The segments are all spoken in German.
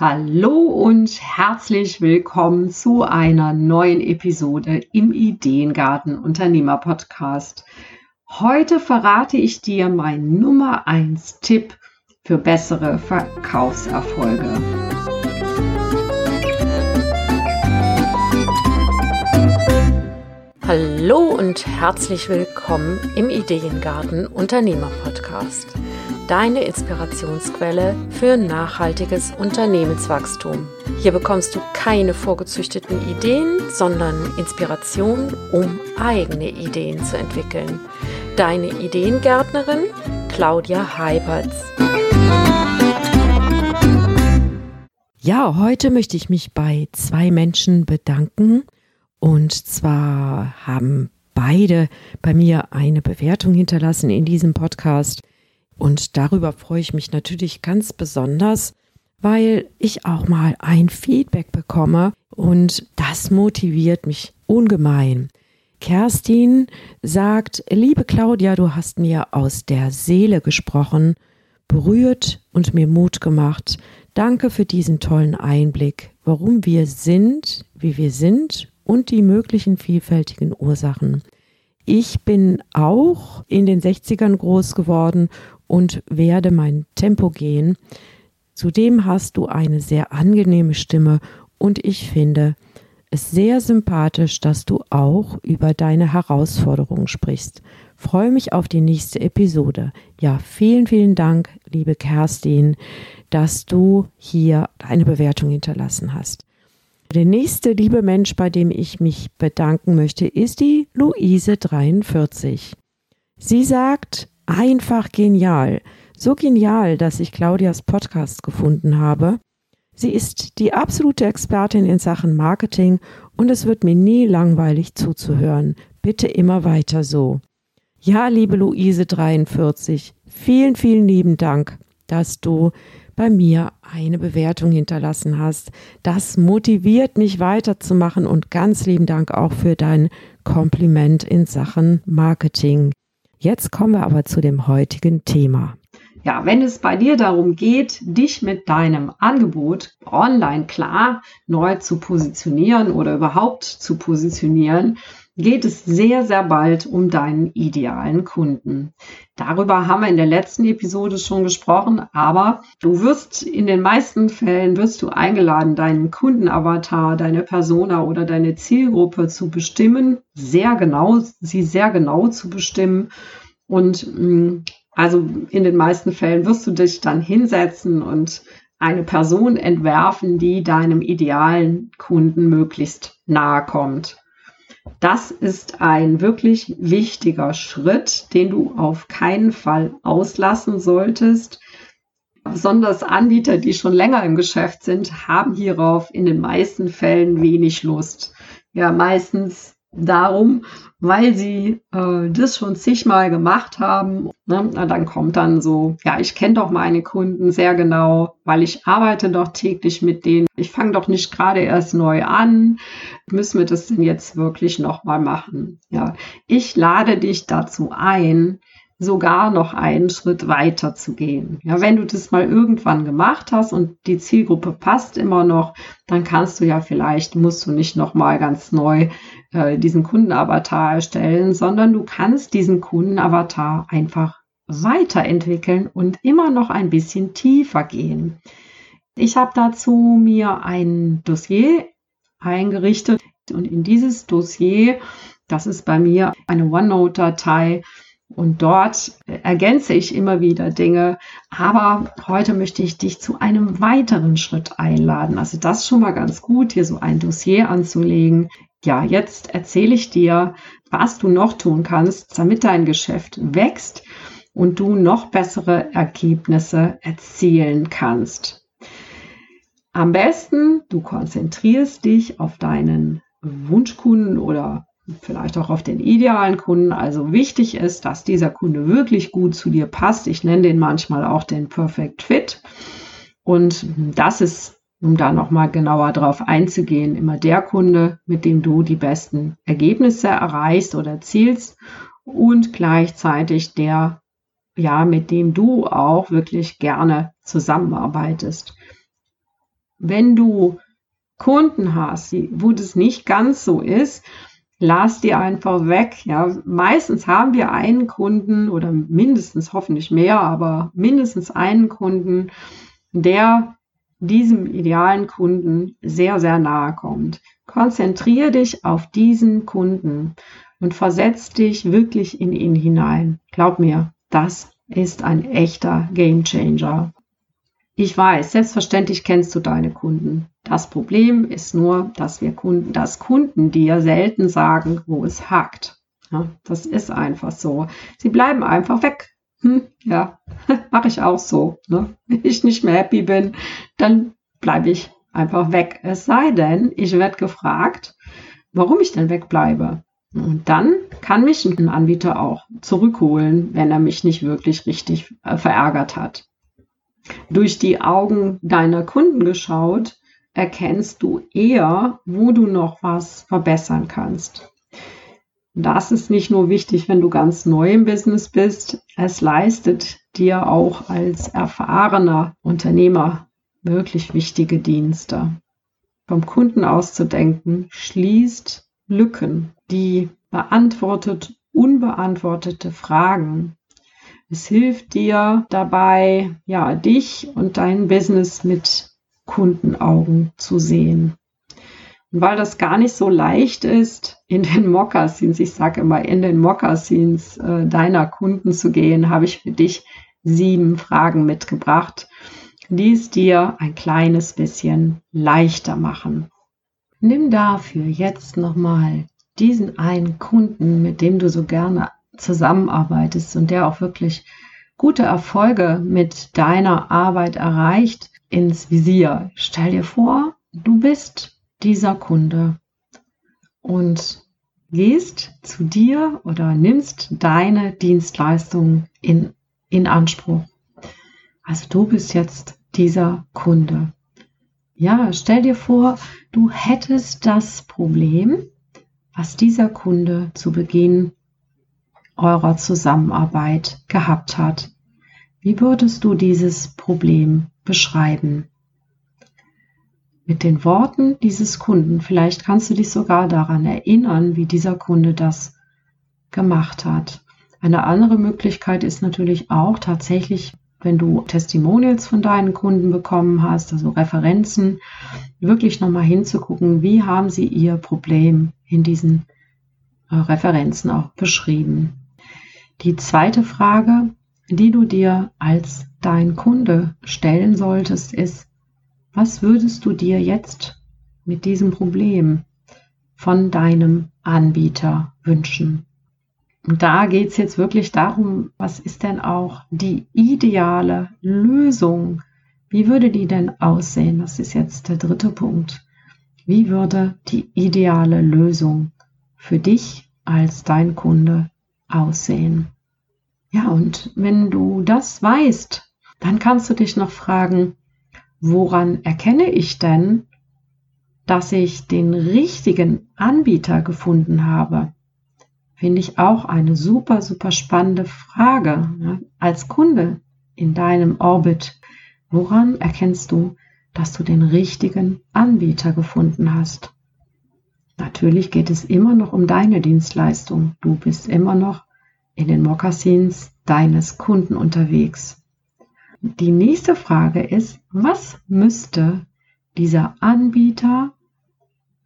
Hallo und herzlich willkommen zu einer neuen Episode im Ideengarten Unternehmer Podcast. Heute verrate ich dir mein Nummer 1 Tipp für bessere Verkaufserfolge. Hallo und herzlich willkommen im Ideengarten Unternehmer Podcast deine Inspirationsquelle für nachhaltiges Unternehmenswachstum. Hier bekommst du keine vorgezüchteten Ideen, sondern Inspiration, um eigene Ideen zu entwickeln. Deine Ideengärtnerin Claudia Heiberts. Ja, heute möchte ich mich bei zwei Menschen bedanken. Und zwar haben beide bei mir eine Bewertung hinterlassen in diesem Podcast. Und darüber freue ich mich natürlich ganz besonders, weil ich auch mal ein Feedback bekomme und das motiviert mich ungemein. Kerstin sagt, liebe Claudia, du hast mir aus der Seele gesprochen, berührt und mir Mut gemacht. Danke für diesen tollen Einblick, warum wir sind, wie wir sind und die möglichen vielfältigen Ursachen. Ich bin auch in den 60ern groß geworden und werde mein Tempo gehen. Zudem hast du eine sehr angenehme Stimme und ich finde es sehr sympathisch, dass du auch über deine Herausforderungen sprichst. Freue mich auf die nächste Episode. Ja, vielen, vielen Dank, liebe Kerstin, dass du hier eine Bewertung hinterlassen hast. Der nächste liebe Mensch, bei dem ich mich bedanken möchte, ist die Luise 43. Sie sagt, einfach genial. So genial, dass ich Claudias Podcast gefunden habe. Sie ist die absolute Expertin in Sachen Marketing und es wird mir nie langweilig zuzuhören. Bitte immer weiter so. Ja, liebe Luise 43, vielen, vielen lieben Dank, dass du bei mir eine Bewertung hinterlassen hast. Das motiviert mich weiterzumachen und ganz lieben Dank auch für dein Kompliment in Sachen Marketing. Jetzt kommen wir aber zu dem heutigen Thema. Ja, wenn es bei dir darum geht, dich mit deinem Angebot online klar neu zu positionieren oder überhaupt zu positionieren, geht es sehr, sehr bald um deinen idealen Kunden. Darüber haben wir in der letzten Episode schon gesprochen, aber du wirst in den meisten Fällen wirst du eingeladen, deinen Kundenavatar, deine Persona oder deine Zielgruppe zu bestimmen, sehr genau, sie sehr genau zu bestimmen und mm, also in den meisten Fällen wirst du dich dann hinsetzen und eine Person entwerfen, die deinem idealen Kunden möglichst nahe kommt. Das ist ein wirklich wichtiger Schritt, den du auf keinen Fall auslassen solltest. Besonders Anbieter, die schon länger im Geschäft sind, haben hierauf in den meisten Fällen wenig Lust. Ja, meistens darum, weil sie äh, das schon zigmal gemacht haben. Ne? Dann kommt dann so, ja, ich kenne doch meine Kunden sehr genau, weil ich arbeite doch täglich mit denen. Ich fange doch nicht gerade erst neu an. Müssen wir das denn jetzt wirklich nochmal machen? Ja, ich lade dich dazu ein, sogar noch einen Schritt weiter zu gehen. Ja, wenn du das mal irgendwann gemacht hast und die Zielgruppe passt immer noch, dann kannst du ja vielleicht, musst du nicht nochmal ganz neu äh, diesen Kundenavatar erstellen, sondern du kannst diesen Kundenavatar einfach weiterentwickeln und immer noch ein bisschen tiefer gehen. Ich habe dazu mir ein Dossier eingerichtet und in dieses Dossier, das ist bei mir eine OneNote-Datei, und dort ergänze ich immer wieder Dinge. Aber heute möchte ich dich zu einem weiteren Schritt einladen. Also das schon mal ganz gut, hier so ein Dossier anzulegen. Ja, jetzt erzähle ich dir, was du noch tun kannst, damit dein Geschäft wächst und du noch bessere Ergebnisse erzielen kannst. Am besten, du konzentrierst dich auf deinen Wunschkunden oder vielleicht auch auf den idealen Kunden. Also wichtig ist, dass dieser Kunde wirklich gut zu dir passt. Ich nenne den manchmal auch den Perfect Fit. Und das ist, um da nochmal genauer drauf einzugehen, immer der Kunde, mit dem du die besten Ergebnisse erreichst oder erzielst und gleichzeitig der, ja, mit dem du auch wirklich gerne zusammenarbeitest. Wenn du Kunden hast, wo das nicht ganz so ist, lass die einfach weg. Ja, meistens haben wir einen Kunden oder mindestens hoffentlich mehr, aber mindestens einen Kunden, der diesem idealen Kunden sehr, sehr nahe kommt. Konzentriere dich auf diesen Kunden und versetz dich wirklich in ihn hinein. Glaub mir, das ist ein echter Game Changer. Ich weiß, selbstverständlich kennst du deine Kunden. Das Problem ist nur, dass wir Kunden, dass Kunden dir selten sagen, wo es hakt. Ja, das ist einfach so. Sie bleiben einfach weg. Hm, ja, mache ich auch so. Ne? Wenn ich nicht mehr happy bin, dann bleibe ich einfach weg. Es sei denn, ich werde gefragt, warum ich denn wegbleibe. Und dann kann mich ein Anbieter auch zurückholen, wenn er mich nicht wirklich richtig äh, verärgert hat durch die Augen deiner Kunden geschaut, erkennst du eher, wo du noch was verbessern kannst. Das ist nicht nur wichtig, wenn du ganz neu im Business bist, es leistet dir auch als erfahrener Unternehmer wirklich wichtige Dienste. Vom Kunden auszudenken schließt Lücken, die beantwortet unbeantwortete Fragen es hilft dir dabei, ja, dich und dein Business mit Kundenaugen zu sehen. Und weil das gar nicht so leicht ist, in den Mokassins, ich sage immer, in den Mokassins äh, deiner Kunden zu gehen, habe ich für dich sieben Fragen mitgebracht, die es dir ein kleines bisschen leichter machen. Nimm dafür jetzt nochmal diesen einen Kunden, mit dem du so gerne zusammenarbeitest und der auch wirklich gute Erfolge mit deiner Arbeit erreicht, ins Visier. Stell dir vor, du bist dieser Kunde und gehst zu dir oder nimmst deine Dienstleistung in, in Anspruch. Also du bist jetzt dieser Kunde. Ja, stell dir vor, du hättest das Problem, was dieser Kunde zu Beginn eurer Zusammenarbeit gehabt hat. Wie würdest du dieses Problem beschreiben? Mit den Worten dieses Kunden, vielleicht kannst du dich sogar daran erinnern, wie dieser Kunde das gemacht hat. Eine andere Möglichkeit ist natürlich auch tatsächlich, wenn du Testimonials von deinen Kunden bekommen hast, also Referenzen, wirklich nochmal hinzugucken, wie haben sie ihr Problem in diesen äh, Referenzen auch beschrieben. Die zweite Frage, die du dir als dein Kunde stellen solltest, ist, was würdest du dir jetzt mit diesem Problem von deinem Anbieter wünschen? Und da geht es jetzt wirklich darum, was ist denn auch die ideale Lösung? Wie würde die denn aussehen? Das ist jetzt der dritte Punkt. Wie würde die ideale Lösung für dich als dein Kunde aussehen. Ja, und wenn du das weißt, dann kannst du dich noch fragen, woran erkenne ich denn, dass ich den richtigen Anbieter gefunden habe? Finde ich auch eine super, super spannende Frage. Ne? Als Kunde in deinem Orbit, woran erkennst du, dass du den richtigen Anbieter gefunden hast? Natürlich geht es immer noch um deine Dienstleistung. Du bist immer noch in den Mokassins deines Kunden unterwegs. Die nächste Frage ist, was müsste dieser Anbieter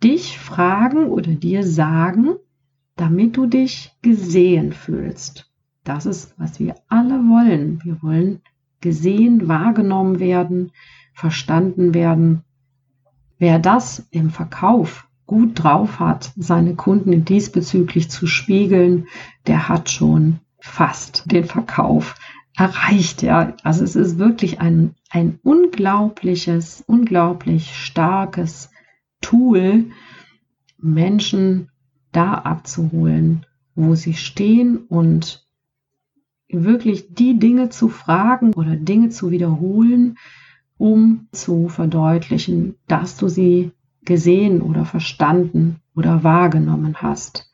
dich fragen oder dir sagen, damit du dich gesehen fühlst? Das ist, was wir alle wollen. Wir wollen gesehen, wahrgenommen werden, verstanden werden. Wer das im Verkauf gut drauf hat, seine Kunden diesbezüglich zu spiegeln, der hat schon fast den Verkauf erreicht. Ja, also es ist wirklich ein, ein unglaubliches, unglaublich starkes Tool, Menschen da abzuholen, wo sie stehen und wirklich die Dinge zu fragen oder Dinge zu wiederholen, um zu verdeutlichen, dass du sie gesehen oder verstanden oder wahrgenommen hast.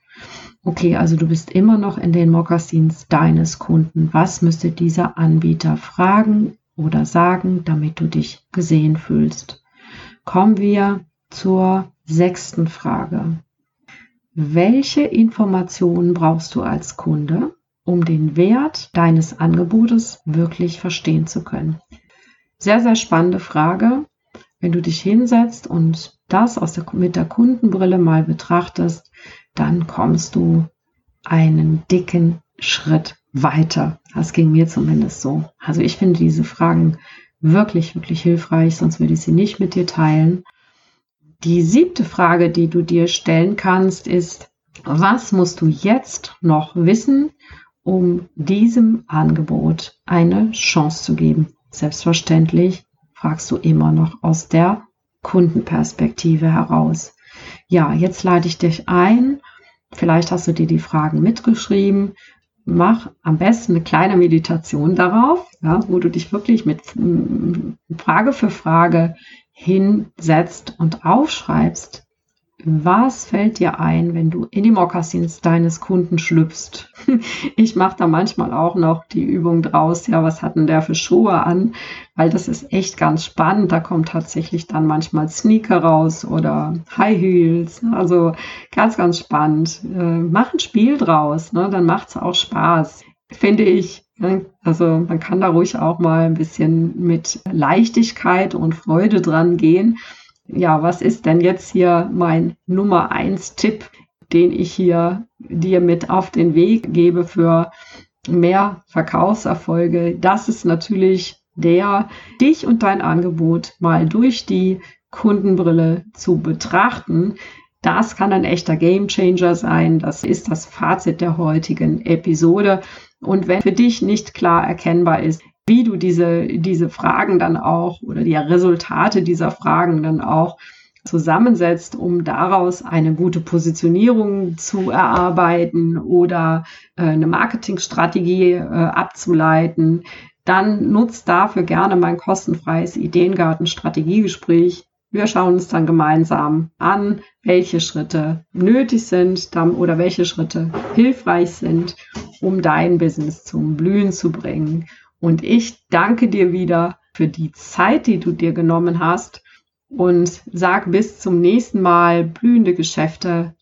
Okay, also du bist immer noch in den Mokassins deines Kunden. Was müsste dieser Anbieter fragen oder sagen, damit du dich gesehen fühlst? kommen wir zur sechsten Frage. Welche Informationen brauchst du als Kunde, um den Wert deines Angebotes wirklich verstehen zu können? Sehr, sehr spannende Frage. Wenn du dich hinsetzt und das aus der, mit der Kundenbrille mal betrachtest, dann kommst du einen dicken Schritt weiter. Das ging mir zumindest so. Also ich finde diese Fragen wirklich, wirklich hilfreich, sonst würde ich sie nicht mit dir teilen. Die siebte Frage, die du dir stellen kannst, ist, was musst du jetzt noch wissen, um diesem Angebot eine Chance zu geben? Selbstverständlich fragst du immer noch aus der Kundenperspektive heraus. Ja, jetzt lade ich dich ein. Vielleicht hast du dir die Fragen mitgeschrieben. Mach am besten eine kleine Meditation darauf, ja, wo du dich wirklich mit Frage für Frage hinsetzt und aufschreibst, was fällt dir ein, wenn du in die Mokassins deines Kunden schlüpfst? Ich mache da manchmal auch noch die Übung draus, ja, was hat denn der für Schuhe an? Weil das ist echt ganz spannend. Da kommt tatsächlich dann manchmal Sneaker raus oder High Heels. Also ganz, ganz spannend. Äh, mach ein Spiel draus, ne? dann macht es auch Spaß, finde ich. Ne? Also man kann da ruhig auch mal ein bisschen mit Leichtigkeit und Freude dran gehen ja, was ist denn jetzt hier mein Nummer eins Tipp, den ich hier dir mit auf den Weg gebe für mehr Verkaufserfolge? Das ist natürlich der, dich und dein Angebot mal durch die Kundenbrille zu betrachten. Das kann ein echter Gamechanger sein. Das ist das Fazit der heutigen Episode. Und wenn für dich nicht klar erkennbar ist, wie du diese, diese Fragen dann auch oder die Resultate dieser Fragen dann auch zusammensetzt, um daraus eine gute Positionierung zu erarbeiten oder äh, eine Marketingstrategie äh, abzuleiten, dann nutzt dafür gerne mein kostenfreies Ideengarten-Strategiegespräch. Wir schauen uns dann gemeinsam an, welche Schritte nötig sind oder welche Schritte hilfreich sind, um dein Business zum Blühen zu bringen. Und ich danke dir wieder für die Zeit, die du dir genommen hast und sag bis zum nächsten Mal blühende Geschäfte.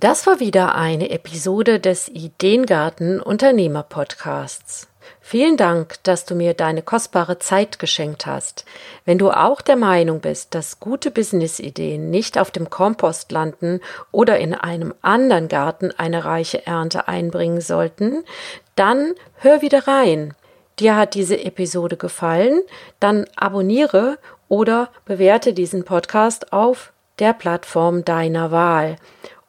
Das war wieder eine Episode des Ideengarten Unternehmer Podcasts. Vielen Dank, dass du mir deine kostbare Zeit geschenkt hast. Wenn du auch der Meinung bist, dass gute Businessideen nicht auf dem Kompost landen oder in einem anderen Garten eine reiche Ernte einbringen sollten, dann hör wieder rein dir hat diese Episode gefallen, dann abonniere oder bewerte diesen Podcast auf der Plattform deiner Wahl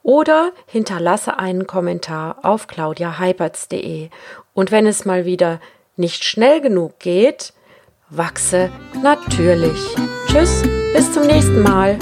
oder hinterlasse einen Kommentar auf claudiaheipertz.de. Und wenn es mal wieder nicht schnell genug geht, wachse natürlich. Tschüss, bis zum nächsten Mal.